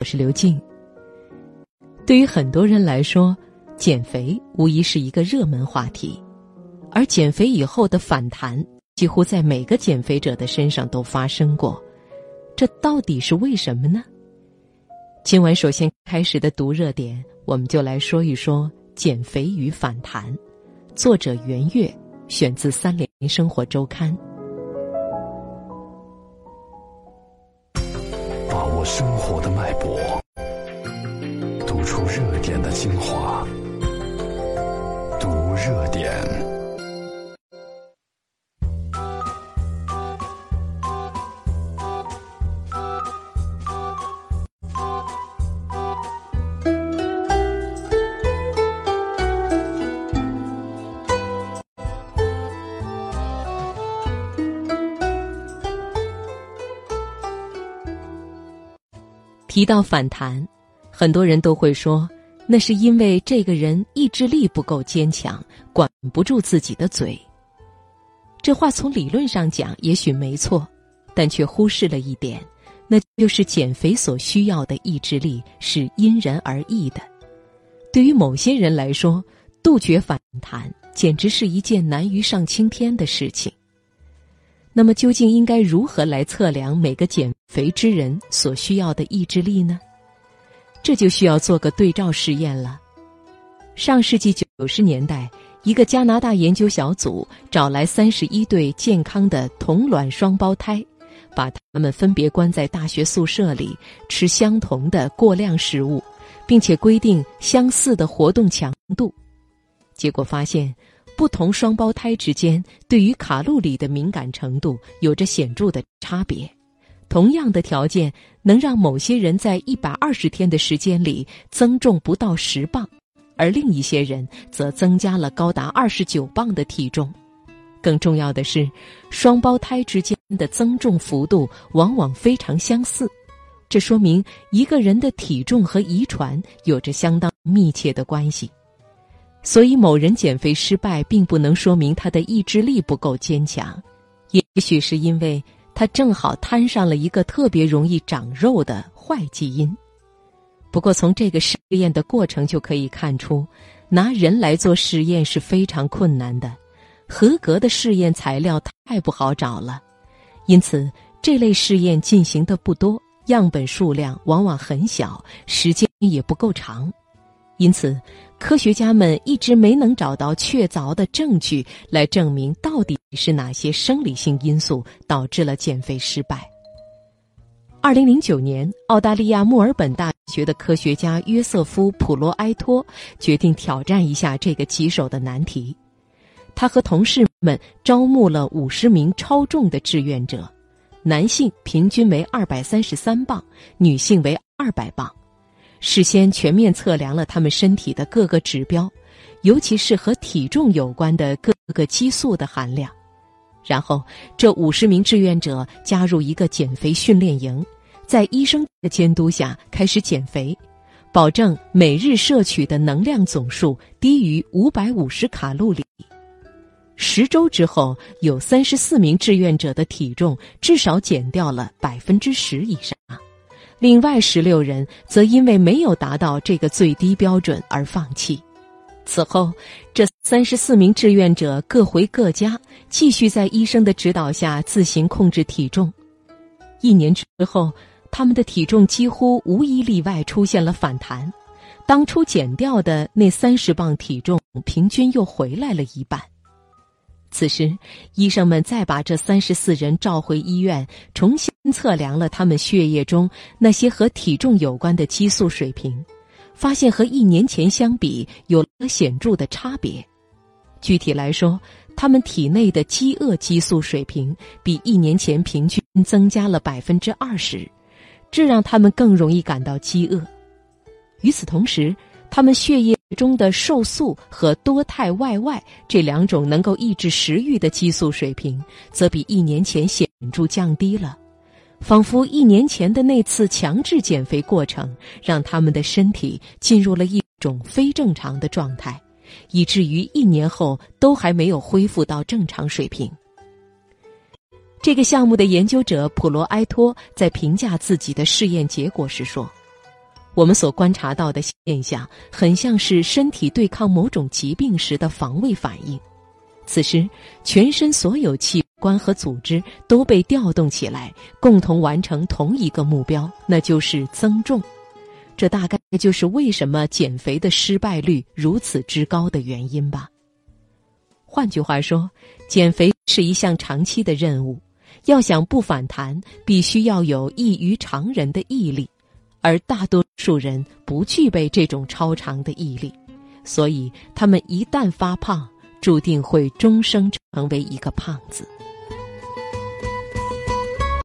我是刘静。对于很多人来说，减肥无疑是一个热门话题，而减肥以后的反弹，几乎在每个减肥者的身上都发生过。这到底是为什么呢？今晚首先开始的读热点，我们就来说一说减肥与反弹。作者袁月，选自《三联生活周刊》。生活的脉搏，读出热点的精华，读热点。提到反弹，很多人都会说，那是因为这个人意志力不够坚强，管不住自己的嘴。这话从理论上讲也许没错，但却忽视了一点，那就是减肥所需要的意志力是因人而异的。对于某些人来说，杜绝反弹简直是一件难于上青天的事情。那么，究竟应该如何来测量每个减肥之人所需要的意志力呢？这就需要做个对照试验了。上世纪九十年代，一个加拿大研究小组找来三十一对健康的同卵双胞胎，把他们分别关在大学宿舍里，吃相同的过量食物，并且规定相似的活动强度。结果发现。不同双胞胎之间对于卡路里的敏感程度有着显著的差别。同样的条件能让某些人在一百二十天的时间里增重不到十磅，而另一些人则增加了高达二十九磅的体重。更重要的是，双胞胎之间的增重幅度往往非常相似，这说明一个人的体重和遗传有着相当密切的关系。所以，某人减肥失败，并不能说明他的意志力不够坚强，也许是因为他正好摊上了一个特别容易长肉的坏基因。不过，从这个试验的过程就可以看出，拿人来做试验是非常困难的，合格的试验材料太不好找了，因此这类试验进行的不多，样本数量往往很小，时间也不够长。因此，科学家们一直没能找到确凿的证据来证明到底是哪些生理性因素导致了减肥失败。二零零九年，澳大利亚墨尔本大学的科学家约瑟夫·普罗埃托决定挑战一下这个棘手的难题。他和同事们招募了五十名超重的志愿者，男性平均为二百三十三磅，女性为二百磅。事先全面测量了他们身体的各个指标，尤其是和体重有关的各个激素的含量。然后，这五十名志愿者加入一个减肥训练营，在医生的监督下开始减肥，保证每日摄取的能量总数低于五百五十卡路里。十周之后，有三十四名志愿者的体重至少减掉了百分之十以上。另外十六人则因为没有达到这个最低标准而放弃。此后，这三十四名志愿者各回各家，继续在医生的指导下自行控制体重。一年之后，他们的体重几乎无一例外出现了反弹，当初减掉的那三十磅体重平均又回来了一半。此时，医生们再把这三十四人召回医院，重新测量了他们血液中那些和体重有关的激素水平，发现和一年前相比有了显著的差别。具体来说，他们体内的饥饿激素水平比一年前平均增加了百分之二十，这让他们更容易感到饥饿。与此同时，他们血液中的瘦素和多肽 YY 这两种能够抑制食欲的激素水平，则比一年前显著降低了，仿佛一年前的那次强制减肥过程让他们的身体进入了一种非正常的状态，以至于一年后都还没有恢复到正常水平。这个项目的研究者普罗埃托在评价自己的试验结果时说。我们所观察到的现象，很像是身体对抗某种疾病时的防卫反应。此时，全身所有器官和组织都被调动起来，共同完成同一个目标，那就是增重。这大概就是为什么减肥的失败率如此之高的原因吧。换句话说，减肥是一项长期的任务，要想不反弹，必须要有异于常人的毅力。而大多数人不具备这种超长的毅力，所以他们一旦发胖，注定会终生成为一个胖子。